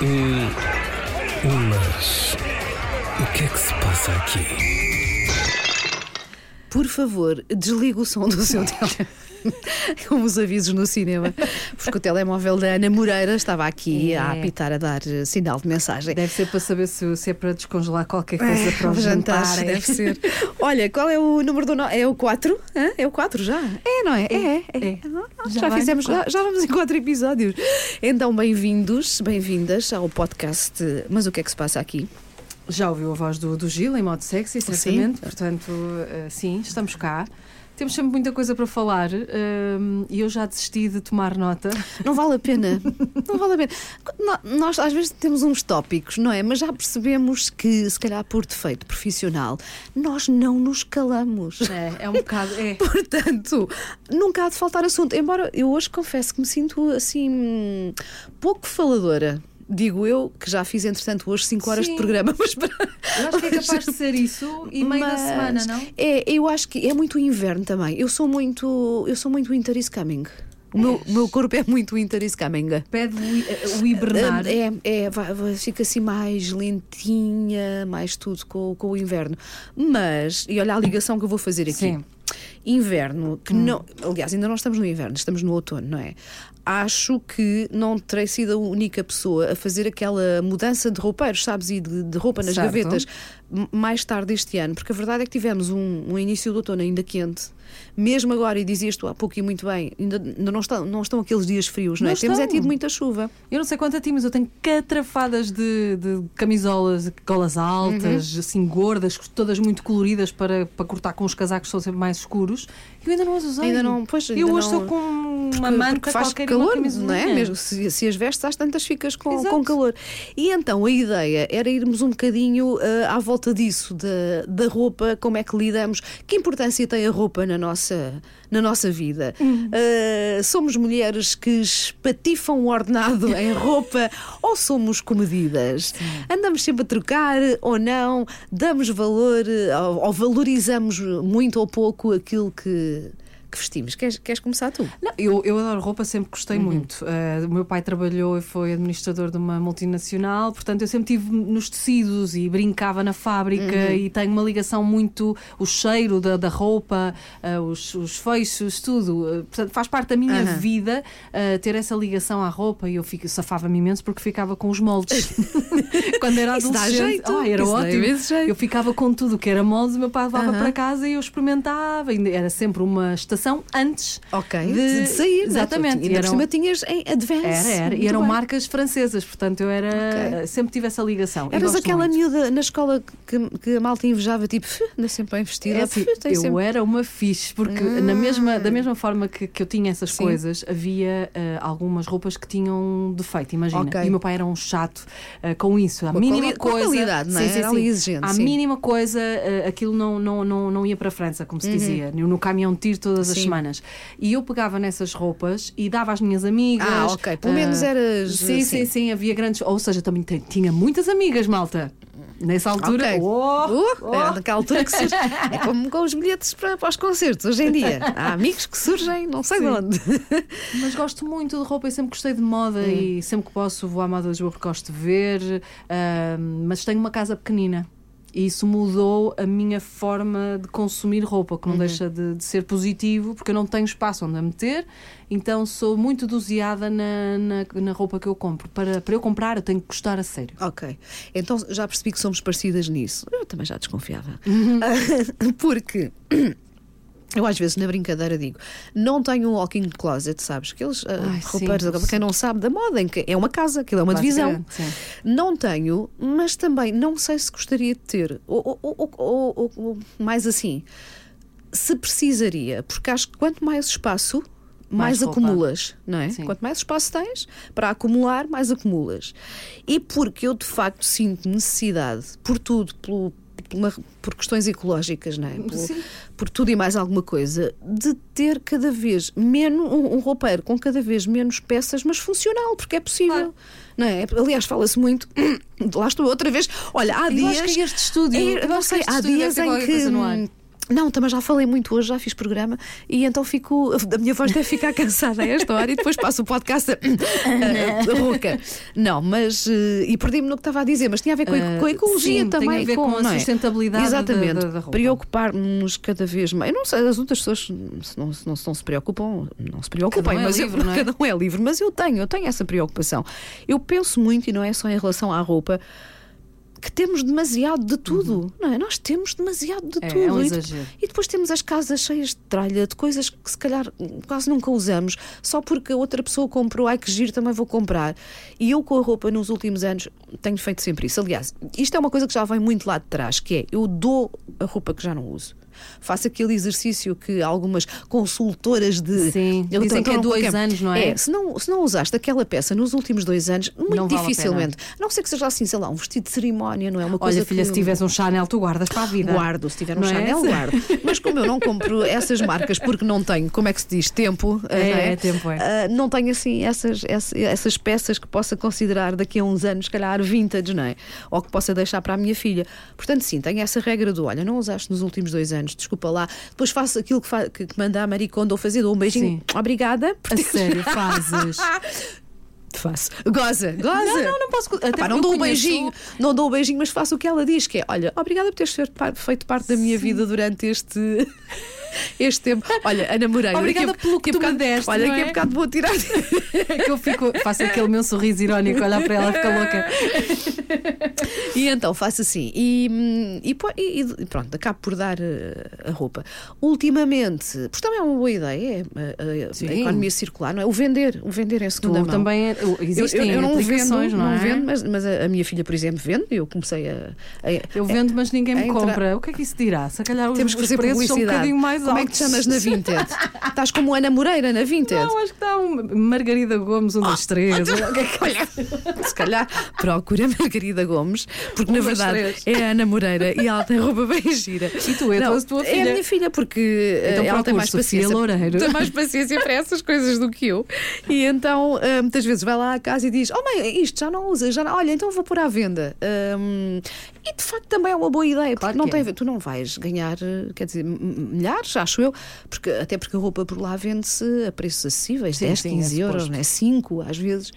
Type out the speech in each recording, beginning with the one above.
Hum, mas o que é que se passa aqui? Por favor, desligue o som do seu telemóvel. Como os avisos no cinema, porque o telemóvel da Ana Moreira estava aqui É. a apitar, a dar eh, sinal de mensagem. Deve ser para saber se, se é para descongelar qualquer coisa para o jantar, jantar. é. deve ser. Olha, qual é o número do. no- É o 4? Hã? É o 4 já? É, não é? É, é. é. Ah, Já Já, fizemos, já, já vamos em 4 episódios. Então, bem-vindos, bem-vindas ao podcast. Mas o que é que se passa aqui? Já ouviu a voz do, do Gil em modo sexy, certamente. Portanto, eh, sim, estamos cá. Temos sempre muita coisa para falar ehm, e eu já desisti de tomar nota. Não vale a pena. Não vale a pena. Nós às vezes temos uns tópicos, não é? Mas já percebemos que, se calhar por defeito profissional, nós não nos calamos. É, é um bocado. É. Portanto, nunca há de faltar assunto. Embora eu hoje confesso que me sinto assim pouco faladora. Digo eu, que já fiz entretanto hoje 5 horas Sim. de programa, mas para. Eu acho que é capaz de ser isso e meio da Mas semana, não? É, eu acho que é muito inverno também. Eu sou muito, eu sou muito winter is coming. O meu, o meu corpo é muito winter is coming. Pede o, hi- o hibernar. É, é vai- vai- fica assim mais lentinha, mais tudo com, com o inverno. Mas, e olha a ligação que eu vou fazer aqui. Sim. Hum. Inverno, que não. Aliás, ainda não estamos no inverno, estamos no outono, não é? Acho que não terei sido a única pessoa a fazer aquela mudança de roupeiros, sabes? E de, de roupa nas Certo. gavetas mais tarde este ano, porque a verdade é que tivemos um, um início do outono ainda quente. Mesmo agora, e dizias tu há pouco e muito bem, ainda, não, estão, não estão aqueles dias frios, não, Não é? Temos é tido muita chuva. Eu não sei quanto a ti, mas eu tenho catrafadas de, de camisolas, golas altas, Uhum. assim gordas, todas muito coloridas para, para cortar com os casacos que são sempre mais escuros. Eu ainda não as usei. Ainda não- pois, ainda eu hoje não- estou com uma manta faz qualquer calor, não é? Mesmo se, se as vestes às tantas ficas com, Exato. com calor. E então a ideia era irmos um bocadinho ah, à volta disso, da, da roupa, como é que lidamos, que importância tem a roupa na nossa, na nossa vida. Ah, somos mulheres que espatifam o ordenado em roupa ou somos comedidas? Andamos sempre a trocar ou não? Damos valor ah, ou, ou valorizamos muito ou pouco aquilo que, que vestimos? Queres, queres começar tu? Não, eu, eu adoro roupa, sempre gostei Uhum. muito. Uh, o meu pai trabalhou e foi administrador de uma multinacional, portanto eu sempre estive nos tecidos e brincava na fábrica Uhum. e tenho uma ligação muito. o cheiro da, da roupa, uh, os, os feixes, tudo. Uh, portanto, faz parte da minha Aham. vida ter essa ligação à roupa e eu safava-me imenso porque ficava com os moldes. Quando era Isso adolescente. jeito, Ah, era isso ótimo. Eu ficava com tudo que era moldes, o meu pai levava para casa e eu experimentava. Ainda Era sempre uma estação antes Ok, de, de, sair. Exatamente. Ainda E por eram- cima tinhas em advance. era, era. E eram bem. marcas francesas, portanto eu era. Ok. Sempre tive essa ligação. Eras aquela muito. miúda na escola que, que a malta invejava, tipo, "Fê, anda sempre bem vestida. É assim, eu sempre- era uma fixe, porque na mesma, da mesma forma que, que eu tinha essas Sim. coisas, havia ah, algumas roupas que tinham defeito, imagina. Ok. E o meu pai era um chato ah, com isso. A mínima coisa. qualidade, não é? Era ali exigente, A mínima coisa, aquilo não, não, não, não ia para a França, como se dizia, no, no caminhão de tiro todas as Uhum. Sim. semanas. E eu pegava nessas roupas e dava às minhas amigas. Ah, ok. Pelo ah, menos eras, Sim, assim. sim, sim. Havia grandes. Ou seja, também tinha muitas amigas, malta. Nessa altura. Ok. Oh, Uh, Era naquela altura que surge. É como com os bilhetes para, para os concertos hoje em dia. Há amigos que surgem, não sei de Sim. onde. Mas gosto muito de roupa e sempre gostei de moda Hum. e sempre que posso vou à moda de Lisboa porque gosto de ver. ahm, mas tenho uma casa pequenina. E isso mudou a minha forma de consumir roupa, que não Uhum. deixa de, de ser positivo, porque eu não tenho espaço onde a meter, então sou muito doseada na, na, na roupa que eu compro. Para, para eu comprar, eu tenho que gostar a sério. Ok. Então já percebi que somos parecidas nisso. Eu também já desconfiava. Uhum. Porque. Eu às vezes na brincadeira digo, não tenho um walk-in closet, sabes? Aqueles ah, Ai, roupeiros, sim. quem não sabe da moda, em que é uma casa, aquilo é uma divisão. Basicamente, sim. Não tenho, mas também não sei se gostaria de ter. Ou, ou- ou- ou- mais assim, se precisaria, porque acho que quanto mais espaço, mais, Mais acumulas, não é? Sim. Quanto mais espaço tens para acumular, mais acumulas. E porque eu de facto sinto necessidade, por tudo, pelo- pela- por questões ecológicas, não é? Sim. por tudo e mais alguma coisa, de ter cada vez menos um, um roupeiro com cada vez menos peças, mas funcional, porque é possível. Claro. Não é? Aliás, fala-se muito. Lá estou outra vez. Olha, há Eu dias. acho que este estúdio- É, eu não sei, há deve dias ter em que. Não, também já falei muito hoje, já fiz programa e então fico. A minha voz deve ficar cansada a esta hora e depois passo o podcast a, a, a rouca. Não, mas. eh, E perdi-me no que estava a dizer, mas tinha a ver com, a- com a ecologia sim, tem também. a ver com a não é? sustentabilidade da- Exatamente. da-. Preocupar-nos cada vez mais. Eu não sei, as outras pessoas se não, se não, se não se preocupam, não se preocupem, um é mas livre, eu, não é? cada um é livre. Mas eu tenho, eu tenho essa preocupação. Eu penso muito, e não é só em relação à roupa. Que temos demasiado de tudo, não é? Nós temos demasiado de Uhum. É, tudo. é um E- e depois temos as casas cheias de tralha, de coisas que se calhar quase nunca usamos, só porque a outra pessoa comprou, ai que giro, também vou comprar. E eu com a roupa nos últimos anos tenho feito sempre isso. Aliás, isto é uma coisa que já vem muito lá de trás, que é eu dou a roupa que já não uso. Faço aquele exercício que algumas consultoras de. Sim, dizem que é dois anos, não é? É, se não, se não usaste aquela peça nos últimos dois anos, muito Não vale a dificilmente. A não ser que seja assim, sei lá, um vestido de cerimónia, não é? Uma coisa Olha, filha, que... se tivesse um Chanel, tu guardas para a vida. Guardo, se tiver um Não é? Chanel, guardo. Mas como eu não compro essas marcas porque não tenho, como é que se diz, tempo, É, não é tempo, é. Ah, não tenho assim essas, essas, essas peças que possa considerar daqui a uns anos, se calhar, vintage, não é? Ou que possa deixar para a minha filha. Portanto, sim, tenho essa regra do olha, não usaste nos últimos dois anos, desculpa lá. Depois faço aquilo que, fa que, manda a Maricondo fazer, dou um beijinho, obrigada. por A teres- sério, fazes. Faço. Goza, goza. Não, não, não posso. Até Pá, não dou um beijinho, não dou um beijinho, mas faço o que ela diz, que é: olha, obrigada por teres feito par- feito parte da minha vida durante este. Este tempo, olha, Ana Moreira, Obrigada a- pelo que a tu me bocado- deste, Olha, não daqui a é? bocado vou tirar. É que eu fico, faço aquele meu sorriso irónico, olhar para ela, fica louca. E então faço assim. E, e, e- pronto, acabo por dar eh, a roupa. Ultimamente, porque também é uma boa ideia, é a, a- a economia circular, não é? O vender, o vender Tu segunda mão. também é- Eu, existem eu, eu não vendo, não, é? vendo, mas, mas a, a minha filha, por exemplo, vende. Eu comecei a. a- Eu vendo, mas ninguém me compra. O que é que isso dirá? Se calhar os, Temos que os fazer preços são um bocadinho mais Como é que te chamas na Vinted? Estás como Ana Moreira na Vinted? Não, acho que está um Margarida Gomes, um dos três. O que é Olha, se calhar procura Margarida Gomes, porque na Um dos verdade é a Ana Moreira e ela tem roupa bem gira. E tu, é a Não, tua- tua É a filha? minha filha, porque eh, Então ela tem mais paciência. Loureiro. Tem mais paciência para essas coisas do que eu. E então eh, muitas vezes vai lá à casa e diz: Oh mãe, isto já não usa, já não... olha, então vou pôr à venda. Hum, e de facto também é uma boa ideia, porque Claro não que tem é. ver- tu não vais ganhar, eh, quer dizer, m- acho eu, porque, até porque a roupa por lá vende-se a preços acessíveis, Sim, 10, sim, 15 é euros, né? 5 às vezes.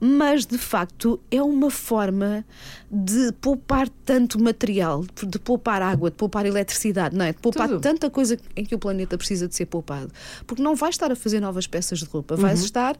Mas de facto é uma forma de poupar tanto material, de poupar água, de poupar eletricidade, não é? De poupar Tudo. tanta coisa em que o planeta precisa de ser poupado. Porque não vais estar a fazer novas peças de roupa, vais estar.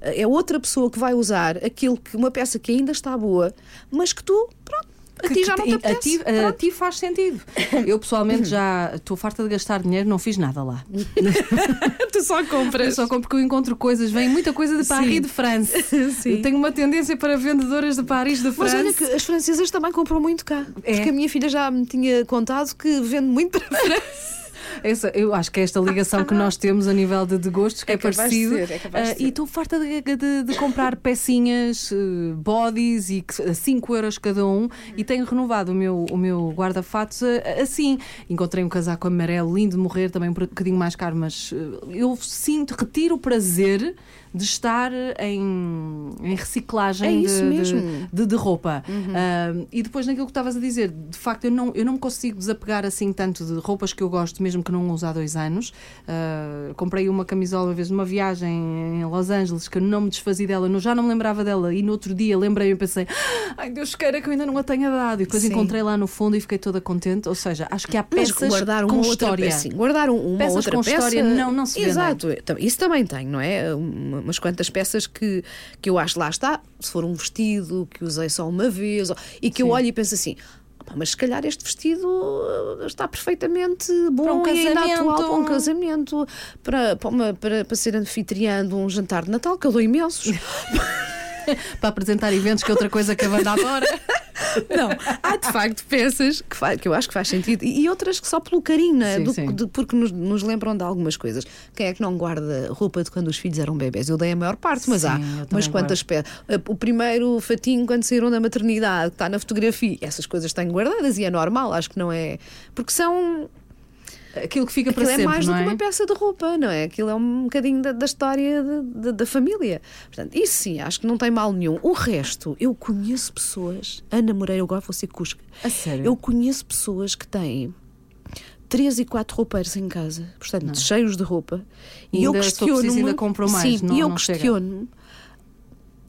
É outra pessoa que vai usar aquilo que uma peça que ainda está boa, mas que tu, pronto, a ti já não te a apetece. ti, a ti faz sentido. Eu pessoalmente já estou farta de gastar dinheiro, não fiz nada lá. tu só Eu compras. só compro porque eu encontro coisas, vem muita coisa de Paris Sim. de France. Sim. Eu tenho uma tendência para vendedoras de Paris de Mas France. olha que as francesas também compram muito cá. É. Porque a minha filha já me tinha contado que vende muito para a França. Essa, eu acho que é esta ligação que nós temos a nível de, de gostos que é, É parecido. ser, é ser. e estou farta de, de- de comprar pecinhas, eh, bodies e a 5 euros cada um e tenho renovado o meu, o meu guarda-fatos ah, assim. Encontrei um casaco amarelo lindo de morrer, também um bocadinho mais caro, mas eh, eu sinto, retiro o prazer de estar em, em reciclagem É de- isso de, mesmo. de, roupa. Ah, e depois naquilo que estavas a dizer, de facto, eu não, eu não me consigo desapegar assim tanto de roupas que eu gosto, mesmo que não use há dois anos. Ah, comprei uma camisola uma vez numa viagem em Los Angeles que eu não me desfazia dela, não- já não me lembrava dela, e no outro dia lembrei e pensei, ai Deus queira que eu ainda não a tenha dado. E depois Sim. encontrei lá no fundo e fiquei toda contente. Ou seja, acho que há Mas peças guardar uma com outra história. peça. Guardar um- uma Peças outra com peça. história não- não se vendem. Exato. Então, Isso também tem, não é? Um- Umas quantas peças que, que eu acho lá está. Se for um vestido que usei só uma vez e que eu Sim. olho e penso assim. "Opa, Mas se calhar este vestido uh, está perfeitamente bom Para um e casamento. atual para um casamento, para, para, uma- para, para ser anfitriã de um jantar de Natal, que eu dou imensos. Para apresentar eventos, que é outra coisa que a banda adora. Não, há de facto peças que, fa- que eu acho que faz sentido e, outras que só pelo carinho, não é? Sim, Do- sim. de- porque nos, nos lembram de algumas coisas. Quem é que não guarda roupa de quando os filhos eram bebés? Eu dei a maior parte, mas Sim, há umas quantas peças. O primeiro fatinho quando saíram da maternidade, que está na fotografia, essas coisas têm guardadas e é normal, acho que não é. Porque são. Aquilo que fica para Aquilo é sempre, mais do não que é? uma peça de roupa, não é? Aquilo é um bocadinho da, da história de- de- da família. Portanto, isso sim, acho que não tem mal nenhum. O resto, eu conheço pessoas, Ana Moreira, eu agora vou ser cusca. A sério? Eu conheço pessoas que têm três e quatro roupeiros em casa, portanto, cheios de roupa. E ainda, for preciso, ainda compro mais, Sim, não- e eu não questiono-me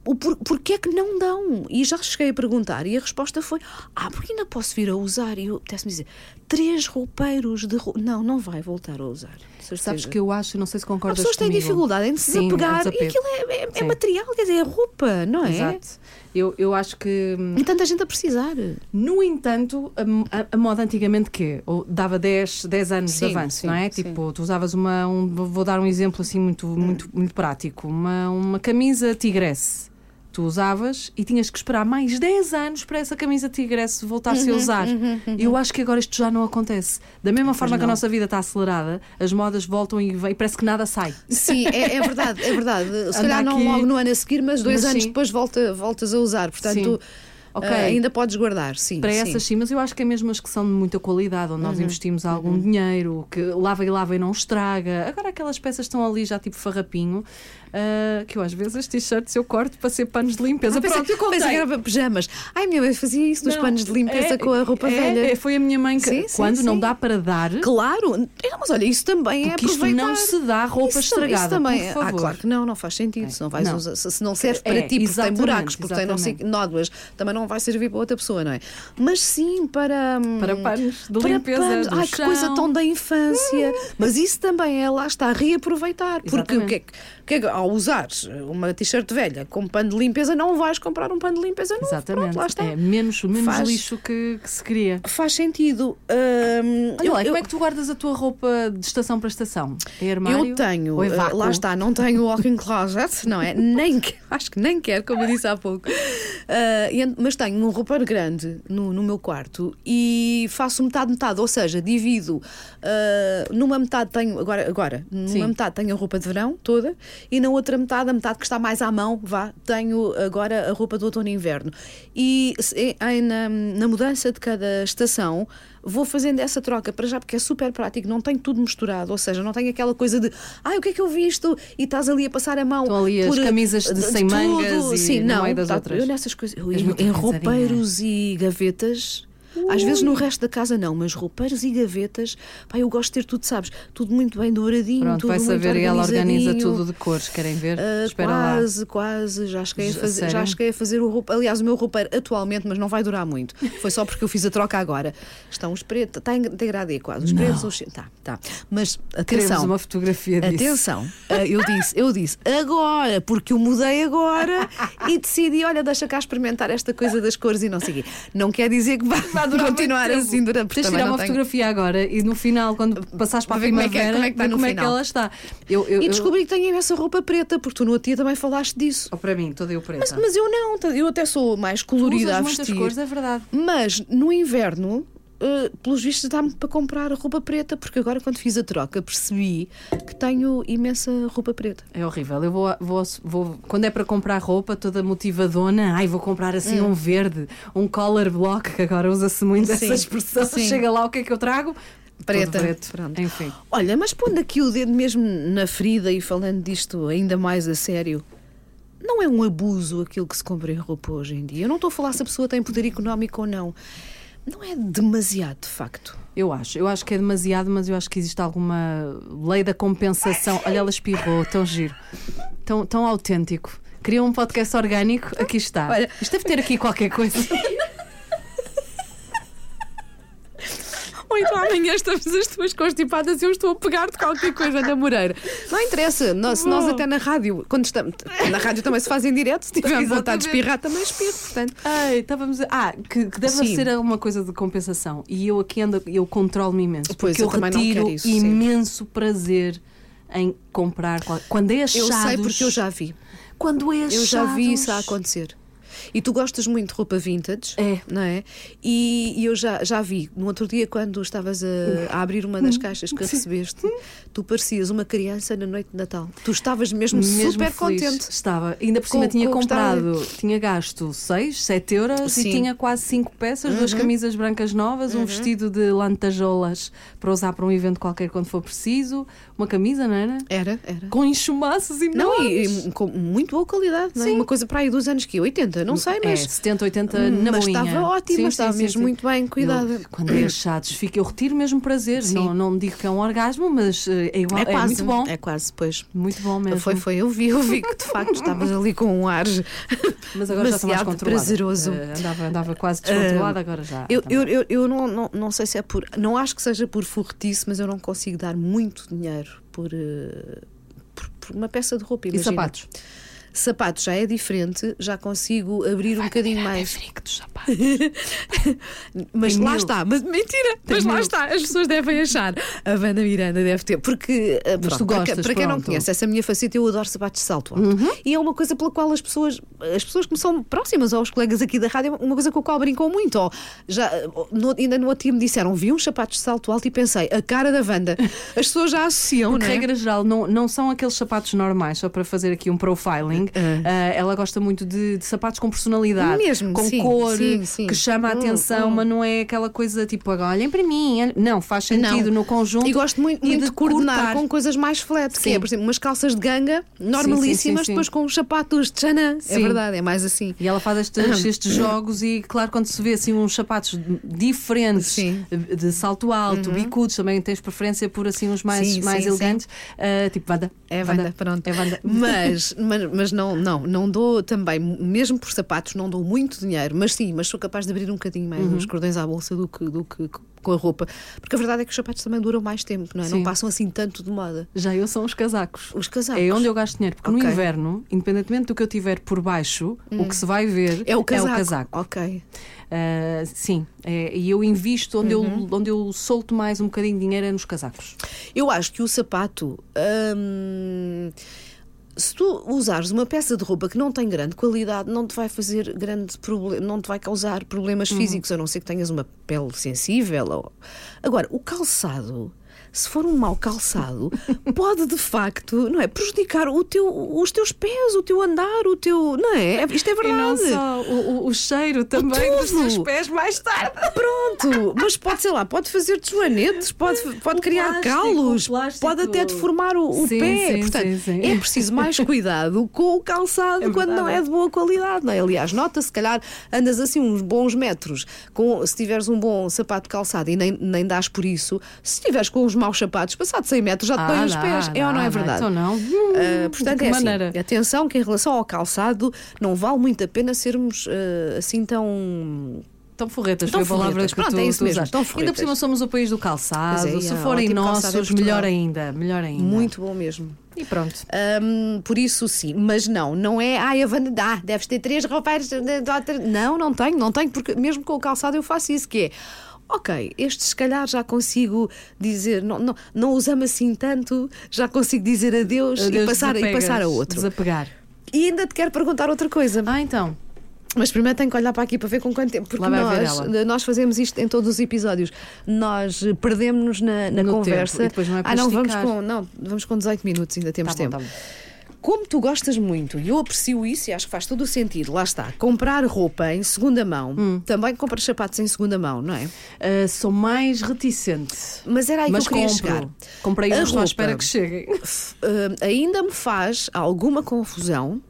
o por, porquê é que não dão? E já cheguei a perguntar, e a resposta foi: Ah, porque ainda posso vir a usar? E eu apetece-me dizer: três roupeiros de roupa. Não, não vai voltar a usar. Sabes que eu acho, não sei se As concordas pessoas têm comigo. dificuldade em se Sim, é desapegar. e aquilo é, é- é material, quer dizer, é roupa, não é? Exato. Eu, eu acho que. hum, E tanta gente a precisar. No entanto, a, a- a moda antigamente que dava 10, 10 anos Sim, de avanço, sim, não é? sim. Tipo, tu usavas uma. um- vou dar um exemplo assim muito, muito, muito prático: uma, uma camisa tigresse. Tu usavas e tinhas que esperar mais 10 anos para essa camisa tigresse voltar-se Uhum, a usar. Eu acho que agora isto já não acontece. Da mesma forma que a não. nossa vida está acelerada, as modas voltam e vem, parece que nada sai. Sim, é, é verdade, é verdade. Se Anda calhar não aqui- logo no ano a seguir, mas dois Mas anos sim. depois volta, voltas a usar. Portanto, ah, ainda podes guardar, sim. Para sim. essas sim, mas eu acho que é mesmo as que são de muita qualidade, onde nós Uhum. investimos algum dinheiro, que lava e lava e não estraga. Agora aquelas peças estão ali já tipo farrapinho, ah, que eu às vezes as t-shirts eu corto para ser panos de limpeza. Ah, Pronto, eu pensei que contei. era para pijamas. Ai, minha mãe fazia isso dos Não, panos de limpeza é- com a roupa é- velha. é, foi a minha mãe que, Sim, sim, quando não sim. dá para dar, Claro, Não, mas olha, isso também porque é isto aproveitar. não se dá roupa Isso estragada. Isso também, por favor. Ah, claro que não, não faz sentido. Se não, vais Não. usar- se, não serve para É, ti porque tem buracos, porque tem não sei, nódoas, também não vai servir para outra pessoa, não é? Mas sim para. hum, Para panos de para limpeza panos. Ai, que chão. coisa tão da infância. Mas isso também é, lá está, reaproveitar. Porque o que é que, o que é que- ao usares uma t-shirt velha com pano de limpeza, não vais comprar um pano de limpeza novo. Exatamente. Pronto, lá está. É menos, menos Faz- lixo que, que se queria. Faz sentido. Hum, Olha eu- como é que tu guardas a tua roupa de estação para estação? É armário? Eu tenho, é eh, lá está, não tenho walk-in closet, não é? Nem, acho que nem quero, como eu disse há pouco. Ent- mas tenho um roupeiro grande no, no meu quarto e faço metade, metade, ou seja, divido. ah, numa metade tenho, agora, agora numa Sim. metade tenho a roupa de verão toda e na outra metade, a metade que está mais à mão, vá, tenho agora a roupa do outono e inverno. E em- na, na mudança de cada estação, vou fazendo essa troca para já, porque é super prático, não tenho tudo misturado, ou seja, não tenho aquela coisa de ai, o que é que eu visto? E estás ali a passar a mão. Estão ali as por, camisas de sem mangas e Sim, não, das tá- outras. eu nessas coisas, eu, em, roupeiros e gavetas. Às vezes no resto da casa não, mas roupeiros e gavetas, pá, eu gosto de ter tudo, sabes? Tudo muito bem douradinho, Pronto, tudo vai saber e ela organiza tudo de cores. Querem ver? Ah, Espera lá. quase, quase. Já cheguei, a fazer, já cheguei a fazer o roupa. Aliás, o meu roupeiro atualmente, mas não vai durar muito. Foi só porque eu fiz a troca agora. Estão os pretos, está em degradê quase. Os pretos, os. Tá, tá. Mas Queremos atenção. uma fotografia disso. Atenção, ah, eu disse, eu disse agora, porque eu mudei agora e decidi, olha, deixa cá experimentar esta coisa das cores e não sei o quê. Não quer dizer que vai, Vai durar continuar assim durante Tens de tirar uma tenho- fotografia agora e no final, quando passares para a como é que é- primavera, como é que está ver no como é que ela está. Eu, eu, E eu- descobri que tenho imensa roupa preta, porque tu no outro dia também falaste disso. Oh, para mim, toda eu preta. Mas, mas eu não, eu até sou mais Tu colorida usas a vestir. cores, é verdade. Mas no inverno, eh, pelos vistos, dá-me para comprar roupa preta, porque agora, quando fiz a troca, percebi que tenho imensa roupa preta. É horrível. Eu vou, vou, vou- quando é para comprar roupa, toda motivadona, ai, vou comprar assim um verde, um collar block, que agora usa-se muito Hum. Sim, essa expressão. sim. Chega lá, o que é que eu trago? Preta. Preto. Enfim. Olha, mas pondo aqui o dedo mesmo na ferida e falando disto ainda mais a sério. Não é um abuso aquilo que se compra em roupa hoje em dia. Eu não estou a falar se a pessoa tem poder económico ou não. Não é demasiado, de facto. Eu acho, eu acho que é demasiado, mas eu acho que existe alguma lei da compensação. Olha, ela espirrou, tão giro, tão, tão autêntico. Criou um podcast orgânico, aqui está. Olha. Isto deve ter aqui qualquer coisa. Ou então amanhã estamos as tuas constipadas e eu estou a pegar-te qualquer coisa na Moreira. Não interessa, nós, nós até na rádio, quando estamos. Na rádio também se faz em direto, se tivermos vontade de espirrar, também espirro, portanto. Ai, estávamos a... Ah, que, que deve Sim. ser alguma coisa de compensação. E eu aqui ando, eu controlo-me imenso. Pois, porque eu eu, retiro isso, sim. imenso prazer em comprar. Quando é achados. Eu sei porque eu já vi. Quando é achados. Eu já vi isso a acontecer. E tu gostas muito de roupa vintage, É. não é? E, e eu já, já vi, no outro dia, quando estavas a, a abrir uma das caixas que recebeste, tu parecias uma criança na noite de Natal. Tu estavas mesmo, Mesmo super feliz. contente. Estava. Ainda por cima Com- tinha com estava comprado, tinha gasto 6, 7 euros Sim. Uhum. e tinha quase 5 peças, duas camisas brancas novas, um vestido de lantajolas para usar para um evento qualquer quando for preciso, uma camisa, não era? Era, era. Com enxumaços Não, enormes. e, e com muito boa qualidade, não é? Sim. Uma coisa para aí dos anos que 80, 80, não sei, É, mas. 70, 80 na mas boinha. estava ótima, Sim, estava sim, mesmo muito bem cuidada. Eu, quando é achados, fica, eu retiro mesmo prazer. Não, não digo que é um orgasmo, mas eh, é, igual, É é, quase, muito bom. É quase, pois. Muito bom mesmo. Foi, foi, eu vi, eu vi que de facto estavas ali com um ar. Mas agora já estou mais controlada. prazeroso. Eh, andava, andava quase descontrolada, agora já. Eu, eu, eu, eu não, não, não sei se é por. Não acho que seja por furtice, mas eu não consigo dar muito dinheiro por, eh, por, por uma peça de roupa. E imagina. sapatos? Sapatos já é diferente, já consigo abrir um bocadinho mais. dos sapatos. Mas Tem lá mil. está, mas mentira, mas lá mil. está, as pessoas devem achar. A Wanda Miranda deve ter, porque eh, Mas pronto, tu para, gostas, quem- para quem não conhece essa minha faceta, eu adoro sapatos de salto alto. Uhum. E é uma coisa pela qual as pessoas, as pessoas que me são próximas, ou os colegas aqui da rádio, é uma coisa com a qual brincam muito. Ou já, eh, no, ainda no outro dia me disseram, vi uns sapatos de salto alto e pensei, a cara da Wanda. As pessoas já associam, Porque, não é? regra geral, não, não são aqueles sapatos normais, só para fazer aqui um profiling. Ah, ela gosta muito de, de sapatos com personalidade, Mesmo, com sim, cor, sim, sim. que chama a Hum, atenção, hum. mas não é aquela coisa tipo, olhem para mim. Não, faz sentido Não. no conjunto. E gosto muito, e muito de de coordenar cortar. com coisas mais flat, que é, por exemplo, umas calças de ganga normalíssimas, sim, sim. depois com uns sapatos de chanã. É verdade, é mais assim. E ela faz estes, estes jogos e, claro, quando se vê assim uns sapatos diferentes. Uhum. de salto alto, bicudos, também tens preferência por assim uns mais, mais elegantes, ah, tipo Wanda. É Wanda, pronto. É Wanda. Mas, mas, mas não, não, não dou também, mesmo por sapatos, não dou muito dinheiro, mas sim, mas sou capaz de abrir um bocadinho mais Uhum. os cordões à bolsa do que, do que com a roupa. Porque a verdade é que os sapatos também duram mais tempo, não é? Não Sim. passam assim tanto de moda. Já eu são os casacos. Os casacos. É onde eu gasto dinheiro, porque Ok. no inverno, independentemente do que eu tiver por baixo, o que se vai ver É o casaco. casaco. Ok. Ah, sim, é, e eu invisto onde, Uhum. eu, onde eu solto mais um bocadinho de dinheiro é nos casacos. Eu acho que o sapato. hum, se tu usares uma peça de roupa que não tem grande qualidade, não te vai fazer grande problema, não te vai causar problemas físicos, a não ser que tenhas uma pele sensível. Ou... Agora, o calçado. Se for um mau calçado, pode de facto, não é, prejudicar o teu, os teus pés, o teu andar, o teu, não é? Isto é E não verdade. só o, o- o cheiro também dos tudo. teus pés mais tarde. Pronto, mas pode, sei lá, pode fazer-te joanetes, pode, pode O criar plástico, calos, o pode até deformar o, o Sim, pé. sim, Portanto, sim, é preciso mais cuidado com o calçado É quando não verdade. é de boa qualidade. Não é? Aliás, nota se calhar andas assim uns bons metros, com, se tiveres um bom sapato calçado e nem, nem dás por isso, se estiveres com os maus sapatos, passado 100 metros já te põem os dá, pés. é ou não dá, é dá. verdade? Então não. Ah, portanto, é assim, maneira? atenção que em relação ao calçado não vale muito a pena sermos ah, assim tão Tão forretas Tão foi a palavra forretas. que Pronto, tu, é isso mesmo, tão Ainda por cima somos o país do calçado. É, Se é, forem nossos, melhor ainda. Melhor ainda. muito bom mesmo. E pronto. Hum, por isso sim, mas não, não é. Ai, a Wanda dá, deves ter três roupeiros. de- Não, não tenho, não tenho, porque mesmo com o calçado eu faço isso, que é. Ok, este se calhar já consigo dizer, não, não, não os amo assim tanto, já consigo dizer adeus, Adeus, e, passar, e passar a outro. Desapegar. E ainda te quero perguntar outra coisa, Ah, então. mas primeiro tenho que olhar para aqui para ver com quanto tempo, porque vai ver nós, nós fazemos isto em todos os episódios. Nós eh, perdemos-nos na, na conversa. tempo, e depois não é ah, não, vamos com, não, vamos com 18 minutos, ainda temos Tá bom, tempo. tá. Como tu gostas muito, e eu aprecio isso e acho que faz todo o sentido, lá está, comprar roupa em segunda mão, Hum. também compras sapatos em segunda mão, não é? Ah, sou mais reticente. Mas era aí Mas que eu queria compro. chegar. Comprei uns, roupa. espera que cheguem. Uh, ainda me faz alguma confusão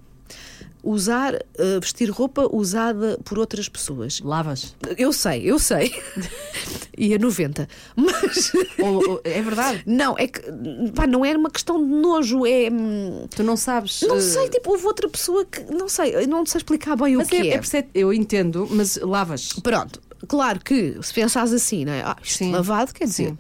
usar, uh, vestir roupa usada por outras pessoas. Lavas. Eu sei, eu sei. e a 90. Mas. Ou- ou- é verdade. Não, é que pá, não era uma questão de nojo, é. hum, Tu não sabes. Não ah, sei, tipo, houve outra pessoa que. Não sei, não sei explicar bem Mas o que é, é. é eu entendo, mas lavas. Pronto, claro que se pensares assim, não é? Ah, isto Sim. lavado, quer dizer.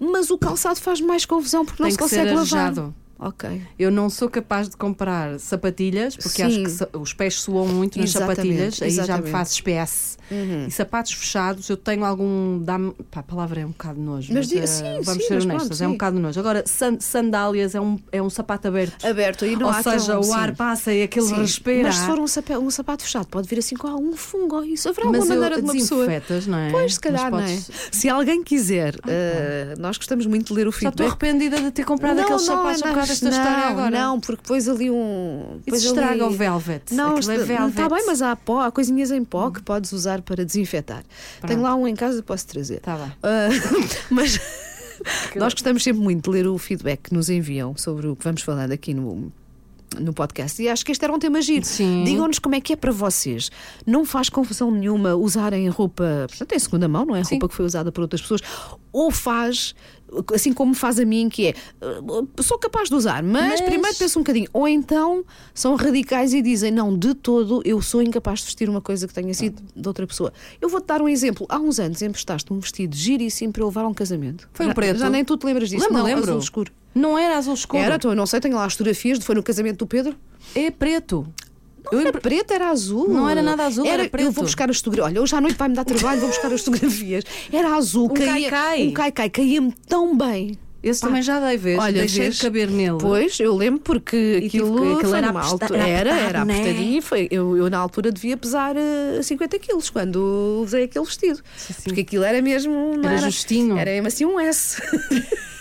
Mas o calçado faz mais confusão porque não Tem se que consegue ser lavar. arejado. Ok. Eu não sou capaz de comprar sapatilhas, porque Sim. acho que os pés suam muito nas Exatamente, sapatilhas, aí já me exatamente. Faz espécie. E sapatos fechados, eu tenho algum. Dá-me, pá, a palavra é um bocado nojo. Mas di- eh, sim, vamos sim, ser mas honestas, pronto, é um sim. bocado nojo. Agora, san- sandálias é um, é um sapato aberto. Aberto aí não Ou há seja, tão, o sim. ar passa e aquilo Sim, respira. Mas se for um sapato, um sapato fechado, pode vir assim com algum fungo ou isso. Haverá Mas alguma eu- maneira de uma pessoa. não é? Pois, se Mas calhar, não é? podes- Se alguém quiser, eh, nós gostamos muito de ler o Já estou feedback. arrependida de ter comprado aqueles sapatos por causa desta não, história agora. Não, porque depois ali um. Isso estraga o velvet. Não, é está tá bem, mas há pó, há coisinhas em pó que podes usar para desinfetar. Tenho lá um em casa, posso trazer. Tá bem. Ah, mas nós gostamos sempre muito de ler o feedback que nos enviam sobre o que vamos falando aqui no, no podcast. E acho que este era um tema giro. Digam-nos como é que é para vocês. Não faz confusão nenhuma usarem roupa, portanto, em segunda mão, não é? Sim. Roupa que foi usada por outras pessoas. Ou faz. Assim como faz a mim, que é "Uh, sou capaz de usar, mas, Mas- primeiro penso um bocadinho. Ou então são radicais e dizem: Não, de todo eu sou incapaz de vestir uma coisa que tenha sido de outra pessoa. Eu vou-te dar um exemplo. Há uns anos emprestaste um vestido giríssimo para eu levar a um casamento. Foi um Já- preto? Já nem tu te lembras disso. Lembro, não, lembro. azul escuro. Não era azul escuro. Era, então, eu não sei, tenho lá as fotografias. Foi no casamento do Pedro. É preto. Eu era preto, era azul. Não era nada azul, era preto. Eu vou buscar as fotografias. Olha, hoje à noite vai-me dar trabalho, vou buscar as fotografias. Era azul, Um caía, cai-cai. Um cai-cai, caía-me tão bem. Esse Pá, também já dei, vês? Olha, Deixei vês? de caber nele. Pois, eu lembro porque tive aquilo, aquilo era aperta- altura- era era, era né? apertadinho. Foi, eu, eu na altura devia pesar eh, 50 quilos quando usei aquele vestido. sim. Porque aquilo era mesmo. não Era justinho. Era mesmo assim um S.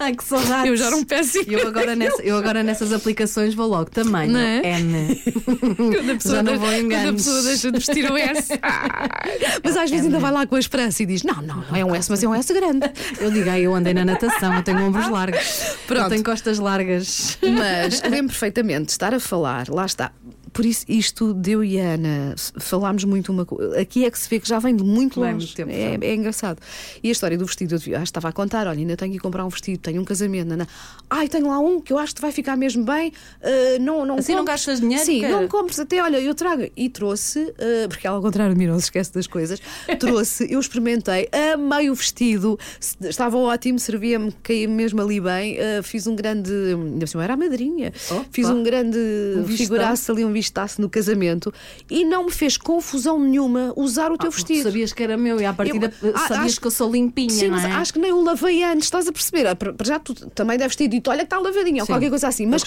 Ai, que saudades. Eu já era um péssimo. Eu agora, nessa- eu agora nessas aplicações vou logo tamanho Não é? N. Quando a pessoa, Já não vou em quando a pessoa deixa de vestir o S. mas às vezes ainda vai lá com a esperança e diz: Não, não, não é um S, mas é um S grande. Eu digo, ai, eu andei na natação, eu tenho ombros largos. Pronto. Eu tenho costas largas. Mas lembro perfeitamente de estar a falar, lá está. Por isso, isto de eu e a Ana falámos muito uma coisa. Aqui é que se vê que já vem de muito longe. muito tempo, é, é engraçado. E a história do vestido, eu ah, estava a contar: olha, ainda tenho que comprar um vestido, tenho um casamento. Ana. Ai, tenho lá um que eu acho que vai ficar mesmo bem. ah, não, não Assim não compres." gastas dinheiro, Sim, não compres até, olha, eu trago. E trouxe, ah, porque ela ao contrário de mim não se esquece das coisas, trouxe, eu experimentei, amei o vestido, estava ótimo, servia-me, caía mesmo ali bem. ah, fiz um grande. cima Era a madrinha. Fiz um grande Um figuraço ali, um vistaço no casamento e não me fez confusão nenhuma usar o teu Ah, vestido. Sabias que era meu e à partida Eu- ah, sabias acho- que eu sou limpinha, Sim, mas é? acho que nem o lavei antes, estás a perceber? Ah, Para já tu também deves ter dito, olha está lavadinho ou qualquer coisa assim. Mas,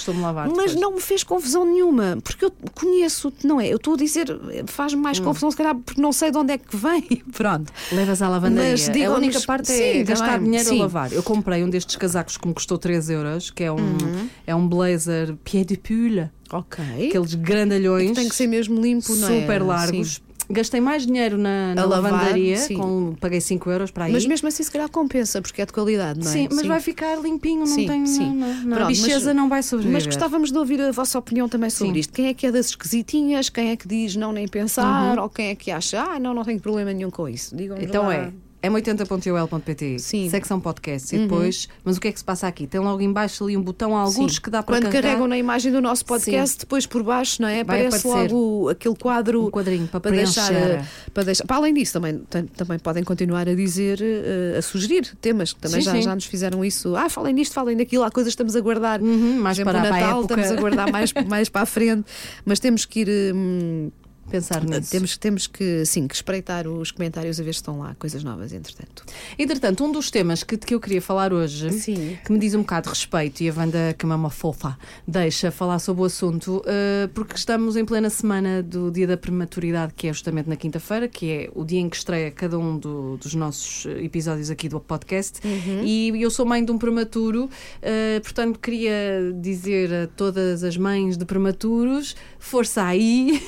mas não me fez confusão nenhuma, porque eu conheço-te, não é? Eu estou a dizer, faz-me mais Hum. confusão, se calhar, porque não sei de onde é que vem. Pronto. Levas à lavandaria. Mas a única parte é Sim, gastar também, dinheiro sim. a lavar. Eu comprei um destes casacos que me custou 3 euros, que é um, Uhum. é um blazer pied de pulle, Ok. aqueles grandalhões. Tem que ser mesmo limpo, não é? super largos. Sim. Gastei mais dinheiro na, na lavar, lavandaria, sim. com, paguei 5 euros para aí. Mas mesmo assim, se calhar compensa, porque é de qualidade, não é? Sim, mas vai ficar limpinho, não Sim, tem. sim. Não, não, Pronto, a bicheza mas- não vai sobreviver. Mas gostávamos de ouvir a vossa opinião também sobre Sim. isto. Quem é que é das esquisitinhas? Quem é que diz não nem pensar? Uhum. Ou quem é que acha, ah, não, não tenho problema nenhum com isso? Digam-nos Então lá. é m80.ol.pt, Sim. Uhum. secção podcast, e depois. Mas o que é que se passa aqui? Tem logo em baixo ali um botão, alguns Sim. que dá para Quando carregar. carregam na imagem do nosso podcast, depois por baixo, não é? Vai Aparece logo aquele quadro. Um quadrinho para deixar, preencher. eh, para deixar. Para além disso, também, tam- também podem continuar a dizer, eh, a sugerir temas, que também Sim, já, sim. já nos fizeram isso. Ah, falem nisto, falem naquilo, há coisas que estamos a guardar. Uhum, mais para o a Natal, época. estamos a guardar mais, mais para a frente, mas temos que ir. hum, Pensar nisso. temos, temos que, sim, que espreitar os comentários a ver se estão lá coisas novas, entretanto. Entretanto, um dos temas que, que eu queria falar hoje, Sim. que me diz um bocado de respeito, e a Wanda, que é fofa, deixa falar sobre o assunto, eh, porque estamos em plena semana do Dia da Prematuridade, que é justamente na quinta-feira, que é o dia em que estreia cada um do- dos nossos eh, episódios aqui do podcast. E eu sou mãe de um prematuro, eh, portanto, queria dizer a todas as mães de prematuros: força aí,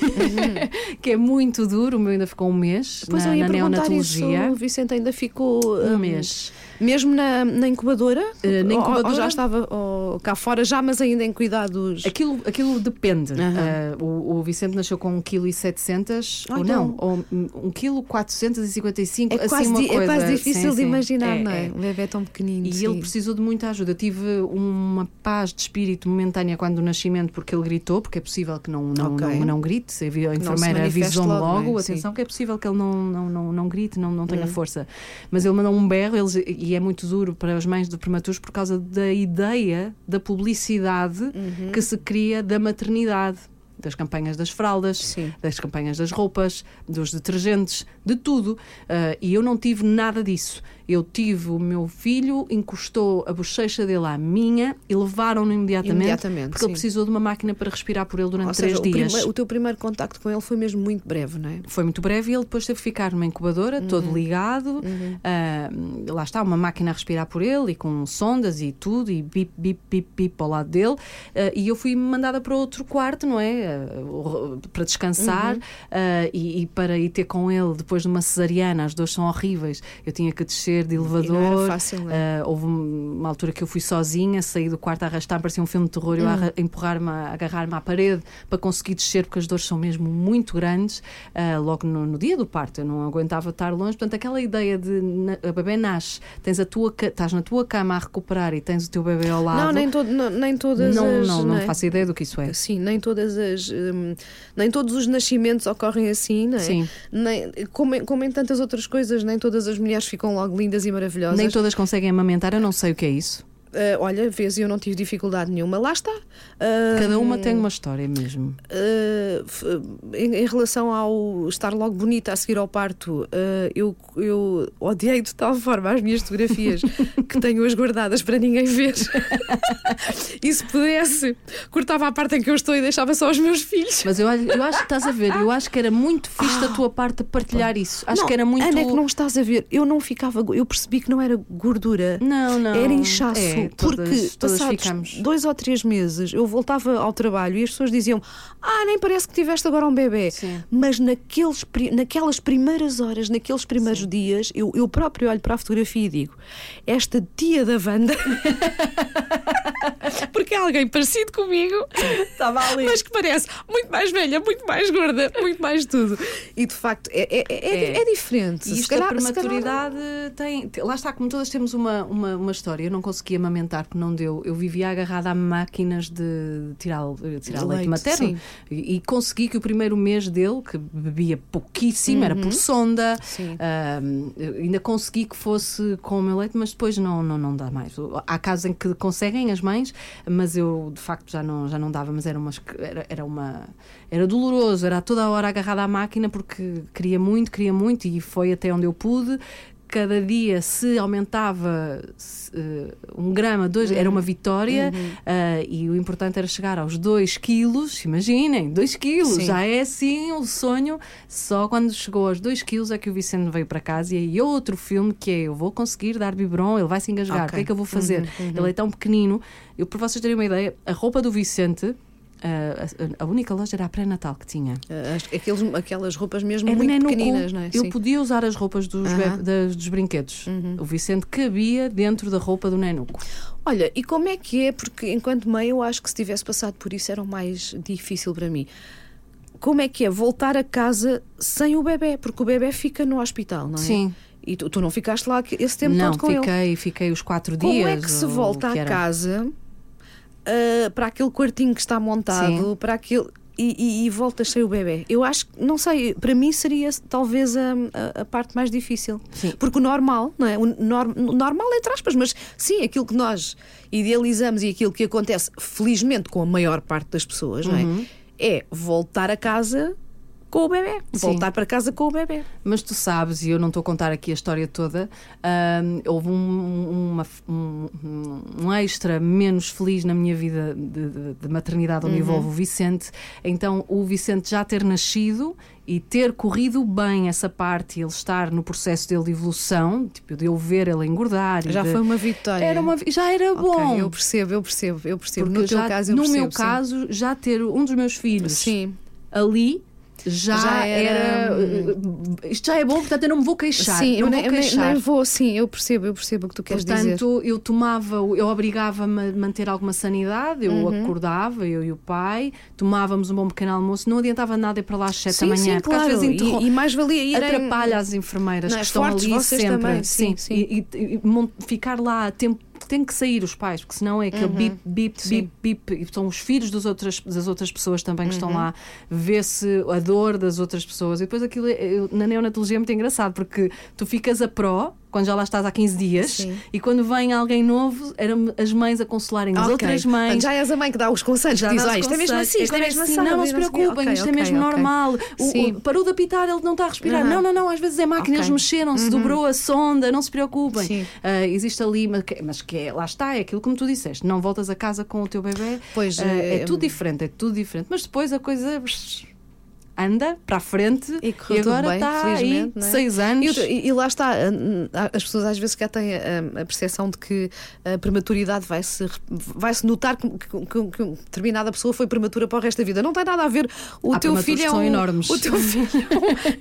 que é muito duro. O meu ainda ficou um mês Depois na, eu ia na perguntar isso, neonatologia. o Vicente ainda ficou Um hum, mês. Mesmo na, na incubadora? Eh, na Ou- Ou, incubadora? já estava ou cá fora, já, mas ainda em cuidados. Aquilo, aquilo depende. Aham. Uh, o, o Vicente nasceu com 1,7 kg ou não, ou 1,455 kg, É assim quase, di- coisa. é quase difícil Sim, de sim. imaginar, não é? O bebê é tão pequenino. E sim. ele precisou de muita ajuda. Eu tive uma paz de espírito momentânea quando do nascimento, porque ele gritou, porque é possível que não, não, Ok. não, não grite. A enfermeira avisou-me logo, logo, não é? Sim. atenção, que é possível que ele não, não, não, não grite, não, não tenha força. Mas ele mandou um berro, eles, e é muito duro para as mães de prematuros por causa da ideia da publicidade Uhum. que se cria da maternidade. Das campanhas das fraldas, Sim. das campanhas das roupas, dos detergentes, de tudo. Ah, e eu não tive nada disso. Eu tive o meu filho, encostou a bochecha dele à minha e levaram-no imediatamente, Imediatamente, porque ele sim. precisou de uma máquina para respirar por ele durante Ou três seja, o, dias. prime- o teu primeiro contacto com ele foi mesmo muito breve, não é? Foi muito breve e ele depois teve que ficar numa incubadora, Uhum. todo ligado. Ah, lá está, uma máquina a respirar por ele e com sondas e tudo, e bip, bip, bip, bip ao lado dele. Ah, e eu fui mandada para outro quarto, não é? uh, para descansar Uhum. uh, e, e para ir ter com ele depois de uma cesariana, as dores são horríveis. Eu tinha que descer de não era elevador. fácil, não é? Uh, houve uma altura que eu fui sozinha, saí do quarto a arrastar, parecia um filme de terror, Hum. eu a arra- empurrar-me, a agarrar-me à parede para conseguir descer, porque as dores são mesmo muito grandes. uh, logo no, no dia do parto, eu não aguentava estar longe. Portanto, aquela ideia de na- a bebê nasce, tens a tua, estás na tua cama a recuperar e tens o teu bebê ao lado. Não, nem, todo, não, nem todas não, as. não, não é? faço ideia do que isso é. Sim, nem todas as. hum, nem todos os nascimentos ocorrem assim, não é? Sim. Nem, como, em- como em tantas outras coisas, nem todas as mulheres ficam logo lindas e maravilhosas. Nem todas conseguem amamentar, eu não sei o que é isso. Ah, olha, vês, eu não tive dificuldade nenhuma. Lá está. Ah, Cada uma tem uma história mesmo. Uh, em, em relação ao estar logo bonita a seguir ao parto, uh, eu, eu odiei de tal forma as minhas fotografias que tenho-as guardadas para ninguém ver. e se pudesse, cortava a parte em que eu estou e deixava só os meus filhos. Mas eu, acho- eu acho que estás a ver, eu acho que era muito fixe da tua parte a partilhar isso. Acho Não, que era muito. Ana, é que não estás a ver. Eu não ficava. Eu percebi que não era gordura. Não, não. Era inchaço, É, porque todas passados ficamos. dois ou três meses eu voltava ao trabalho e as pessoas diziam: Ah, nem parece que tiveste agora um bebê. Sim. Mas naqueles, naquelas primeiras horas, naqueles primeiros dias, eu, eu próprio olho para a fotografia e digo: Esta tia da Wanda, porque é alguém parecido comigo, Estava ali. mas que parece muito mais velha, muito mais gorda, muito mais tudo. E de facto é, é, é, é- É. é diferente. E isto calhar- da se calhar- prematuridade tem, te- Lá está, como todas temos uma, uma, uma história. Eu não conseguia amamentar porque não deu. Eu vivia agarrada a máquinas de tirar, de tirar leite, Leite, materno. E, e consegui que o primeiro mês dele, que bebia pouquíssimo, era por sonda. Uhum. Eu ainda consegui que fosse com o meu leite, mas depois não, não, não dá mais. Há casos em que conseguem as mães, mas eu de facto já não, já não dava. Mas era, era, era uma. Era doloroso, era toda a hora agarrada à máquina porque queria muito, queria muito e foi até onde eu pude. Cada dia se aumentava se, eh, um grama, dois, era uma vitória ah, e o importante era chegar aos 2 quilos. Imaginem, 2 quilos, Sim. já é assim um sonho. Só quando chegou aos 2 quilos é que o Vicente veio para casa e aí outro filme que é eu vou conseguir dar biberon, ele vai se engasgar. O que é que eu vou fazer? Ele é tão pequenino. Eu, para vocês terem uma ideia, a roupa do Vicente. Ah, a, a única loja era a pré-natal que tinha. As- aqueles, aquelas roupas mesmo Era muito pequeninas, não é? Eu Sim. podia usar as roupas dos. Uhum. be- das- dos brinquedos. O Vicente cabia dentro da roupa do nenuco. Olha, e como é que é? Porque enquanto mãe eu acho que se tivesse passado por isso era o mais difícil para mim. Como é que é voltar a casa sem o bebê? Porque o bebê fica no hospital, não é? Sim. E tu, tu não ficaste lá esse tempo não, todo com ele. fiquei, fiquei os quatro Como dias. é que se volta que era. casa ah, para aquele quartinho que está montado, Sim. para aquele. E, e, e voltas sem o bebê. Eu acho que, não sei, para mim seria talvez a, a, a parte mais difícil. Sim. Porque o normal, não é? O nor- normal, entre aspas, mas sim, aquilo que nós idealizamos e aquilo que acontece, felizmente, com a maior parte das pessoas, não é? Uhum. É voltar a casa com o bebê. Sim. Voltar para casa com o bebê. Mas tu sabes, e eu não estou a contar aqui a história toda, ahm, houve um, uma- um- um extra menos feliz na minha vida de, de- de maternidade, Uhum. onde envolve o Vicente. Então, o Vicente já ter nascido e ter corrido bem essa parte, e ele estar no processo dele de evolução, tipo, de eu ver ele engordar. e Já de- foi uma vitória. Era uma, já era Ok, bom. eu percebo, eu percebo, eu percebo. Porque no teu já- caso, eu no percebo. meu sim. caso, já ter um dos meus filhos Sim. ali já, Já era. era, Isto já é bom, portanto eu não me vou queixar. Sim, não eu, vou nem, queixar. nem vou, sim, eu percebo, eu percebo o que tu queres dizer. Portanto, eu tomava, eu obrigava-me a manter alguma sanidade, eu Uhum. acordava, eu e o pai, tomávamos um bom pequeno almoço, não adiantava nada ir para lá às 7 Sim, da manhã, sim, porque às claro. vezes interrom- E, e mais valia ir em- atrapalha as enfermeiras Não é? que estão ali sempre. também, sim, sim. E, e- e mon- ficar lá a tempo. Tem que sair os pais, porque senão é aquele bip, bip, Uhum. Sim. bip, bip. E são os filhos das outras, das outras pessoas também que estão Uhum. lá, vê-se a dor das outras pessoas. E depois aquilo é- na neonatologia é muito engraçado, porque tu ficas a pró quando já lá estás há 15 dias Sim. e quando vem alguém novo, eram as mães a consolarem as outras mães. Já és a mãe que dá os conselhos, Já diz, dá "Ah, os isto é mesmo assim, isto é mesmo assim, assim. Não, não se preocupem, isto é mesmo normal. O- o- parou de apitar, ele não está a respirar. Aham. Não, não, não, às vezes é máquinas Ok. Uhum. mexeram-se, dobrou a sonda, não se preocupem. Ah, existe ali, mas que, mas que é, lá está, é aquilo como tu disseste, não voltas a casa com o teu bebê. Pois, Ah, é, é- tudo diferente, é tudo diferente. Mas depois a coisa. Anda para a frente E correu tudo agora bem, está aí é? seis E, anos. e- e lá está, as pessoas às vezes já têm a, a percepção de que a prematuridade vai-se vai -se notar que, que- que- que determinada pessoa foi prematura para o resto da vida. Não tem nada a ver. O Há teu filho que é são um, enormes. O teu filho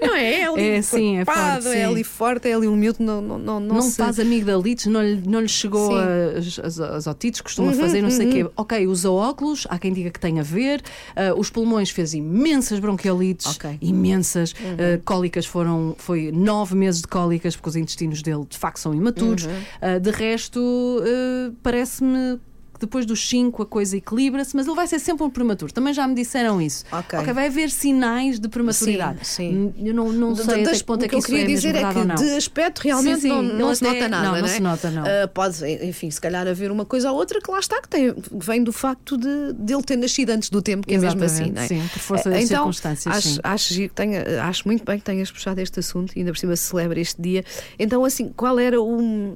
é não é? É ali É, sim, é forte, é sim. ali forte, é ali um miúdo, não, não, não, não não se- faz amigdalites, não lhe, não lhe chegou as, as, otites, costuma fazer, não sei o quê. Ok, usa óculos, há quem diga que tem a ver. Ah, os pulmões fez imensas bronquiolites, Ok. imensas. Ah, cólicas foram, foi nove meses de cólicas, porque os intestinos dele de facto são imaturos. Ah, de resto, ah, parece-me. Depois dos 5 a coisa equilibra-se, mas ele vai ser sempre um prematuro. Também já me disseram isso. Ok. vai haver sinais de prematuridade. Sim, sim. Eu não, não Da- sei até das- que ponto é que que eu queria é dizer é que de aspecto realmente Sim, sim, não, não se até- nota nada. não, não é? se nota, não. Ah, pode, enfim, se calhar haver uma coisa ou outra que lá está, que tem, vem do facto de, de ele ter nascido antes do tempo, que é mesmo assim, Exatamente, não é? sim, por força Ah, das então, circunstâncias, Acho, sim. acho, que tenha- acho muito bem que tenhas puxado este assunto e ainda por cima se celebra este dia. Então, assim, qual era o.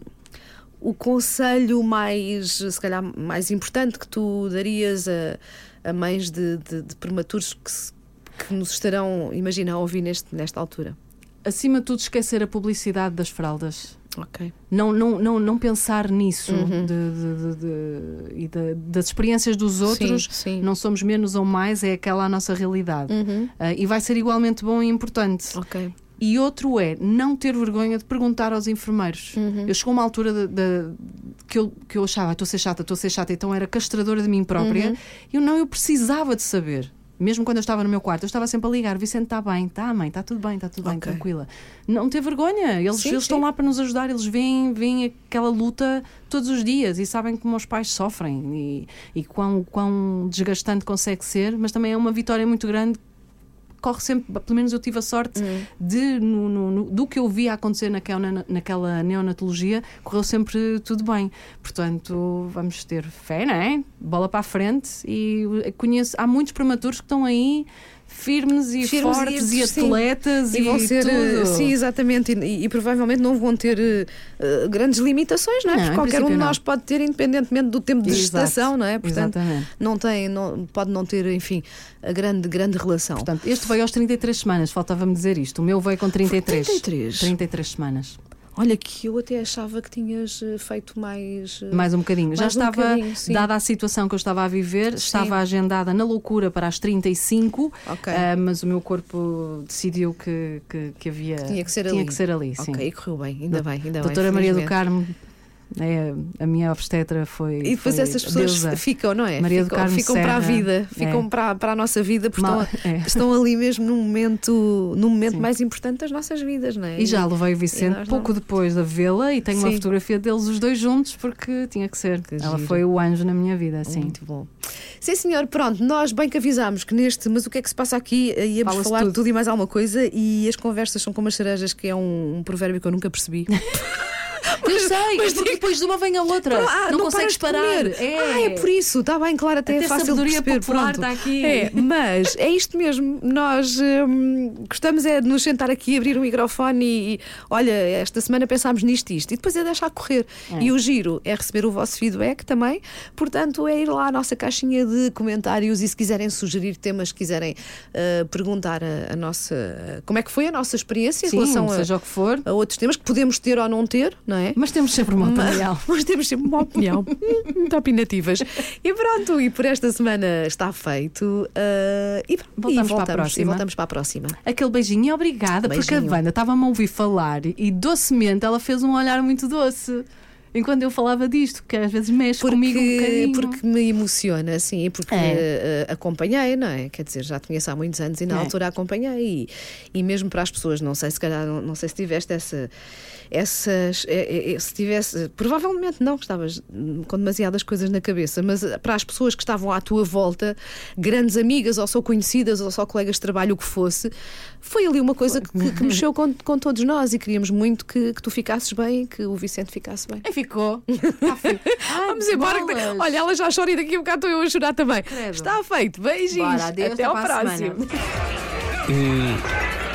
O conselho mais, se calhar, mais importante que tu darias a, a mães de, de- de prematuros que, se- que nos estarão, imagina, a ouvir neste, nesta altura? Acima de tudo, esquecer a publicidade das fraldas. Ok. Não, não, não, não pensar nisso Uhum. de- de- de- de- e da- das experiências dos outros. sim. Não somos menos ou mais, é aquela a nossa realidade. Uhum. Ah, e vai ser igualmente bom e importante. Ok. E outro é não ter vergonha de perguntar aos enfermeiros. Uhum. Eu chegou uma altura de- de- que, eu, que eu achava, "Ah, estou a ser chata, estou a ser chata, então era castradora de mim própria. Uhum. Eu não, eu precisava de saber. Mesmo quando eu estava no meu quarto, eu estava sempre a ligar: Vicente, está bem, está, mãe, está tudo bem, está tudo bem, Ok. tranquila. Não ter vergonha, eles, Sim, eles estão sim. lá para nos ajudar, eles veem, veem aquela luta todos os dias e sabem como os pais sofrem e, e quão, quão desgastante consegue ser, mas também é uma vitória muito grande corre sempre, pelo menos eu tive a sorte Hum. de, no, no- no- do que eu via acontecer naquela, naquela neonatologia, correu sempre tudo bem. Portanto, vamos ter fé, não é? Bola para a frente e conheço, há muitos prematuros que estão aí firmes e Firmes e- fortes e, sim. atletas e, E vão ser, eh, tudo. sim, exatamente, e, e provavelmente não vão ter eh, grandes limitações, não é? Não, Porque qualquer um de nós pode ter, independentemente do tempo de Exato, gestação, não é? Portanto, Exatamente. não tem, não, pode não ter, enfim, a grande, grande relação. Portanto, este veio aos 33 semanas, faltava-me dizer isto. O meu veio com 33. 33? 33 semanas. Olha, que eu até achava que tinhas eh, feito mais. eh, Mais um bocadinho. Já Mais um estava, bocadinho, sim. dada a situação que eu estava a viver, estava agendada na loucura para as 35, Ok. ah, mas o meu corpo decidiu que, que, que havia. Tinha que ser tinha ali. que ser ali, sim. Ok, correu bem, ainda bem, ainda Doutora bem. Maria do. Carmo, é, a minha obstetra foi. E depois foi essas pessoas deusa. ficam, não é? Maria do ficam, Carmo ficam para a Serra. vida, ficam É. para, para a nossa vida, porque Mal- estão, é. estão ali mesmo num momento, num momento Sim. mais importante das nossas vidas, não é? E já levei o Vicente pouco depois da vê-la e tenho uma Sim. fotografia deles os dois juntos porque tinha que ser. Que Ela giro. foi o anjo na minha vida, assim. Muito bom. Sim, senhor, pronto, nós bem que avisámos que neste, mas o que é que se passa aqui? Eh, Íamos falar tudo. tudo e mais alguma coisa e as conversas são como as cerejas, que é um, um provérbio que eu nunca percebi. Eu sei, mas digo- depois de uma vem a outra. Ah, não, paras consegues parar. É. Ah, é por isso, está bem, claro, até, Até é fácil de sabedoria perceber. popular pronto. está aqui. É, mas é isto mesmo. Nós hum, gostamos é de nos sentar aqui, abrir o microfone e, e, olha, esta semana pensámos nisto e isto, e depois é deixar correr. E o giro é receber o vosso feedback também. Portanto, é ir lá à nossa caixinha de comentários e se quiserem sugerir temas, quiserem uh, perguntar a, a nossa como é que foi a nossa experiência em Sim, relação a, seja o que for. a outros temas que podemos ter ou não ter, não é? Mas temos sempre uma opinião. Mas temos sempre uma opinião muito opinativas. E pronto, e por esta semana está feito. uh, e, Voltamos e para a próxima. Voltamos para a próxima. Aquele beijinho e obrigada, porque a Beijinho. Wanda estava-me a ouvir falar e docemente ela fez um olhar muito doce. Enquanto eu falava disto, que às vezes mexe comigo um bocadinho. porque me emociona, assim, e porque É. uh, acompanhei, não é? Quer dizer, já te conheço há muitos anos e na É. altura acompanhei. E, e mesmo para as pessoas, não sei se calhar, não, não sei se tiveste essa. Essas, é, é, se tivesse, provavelmente não, que estavas com demasiadas coisas na cabeça, mas eh, para as pessoas que estavam à tua volta, grandes amigas, ou só conhecidas, ou só colegas de trabalho, o que fosse, foi ali uma coisa que, que mexeu com, com todos nós e queríamos muito que, que tu ficasses bem e que o Vicente ficasse bem. E ficou. Está feito. Ai, Vamos embora. bolas. Olha, ela já chora e daqui a bocado estou eu a chorar também. Credo. Está feito. Beijinhos. Bora, adeus, Até até ao próximo.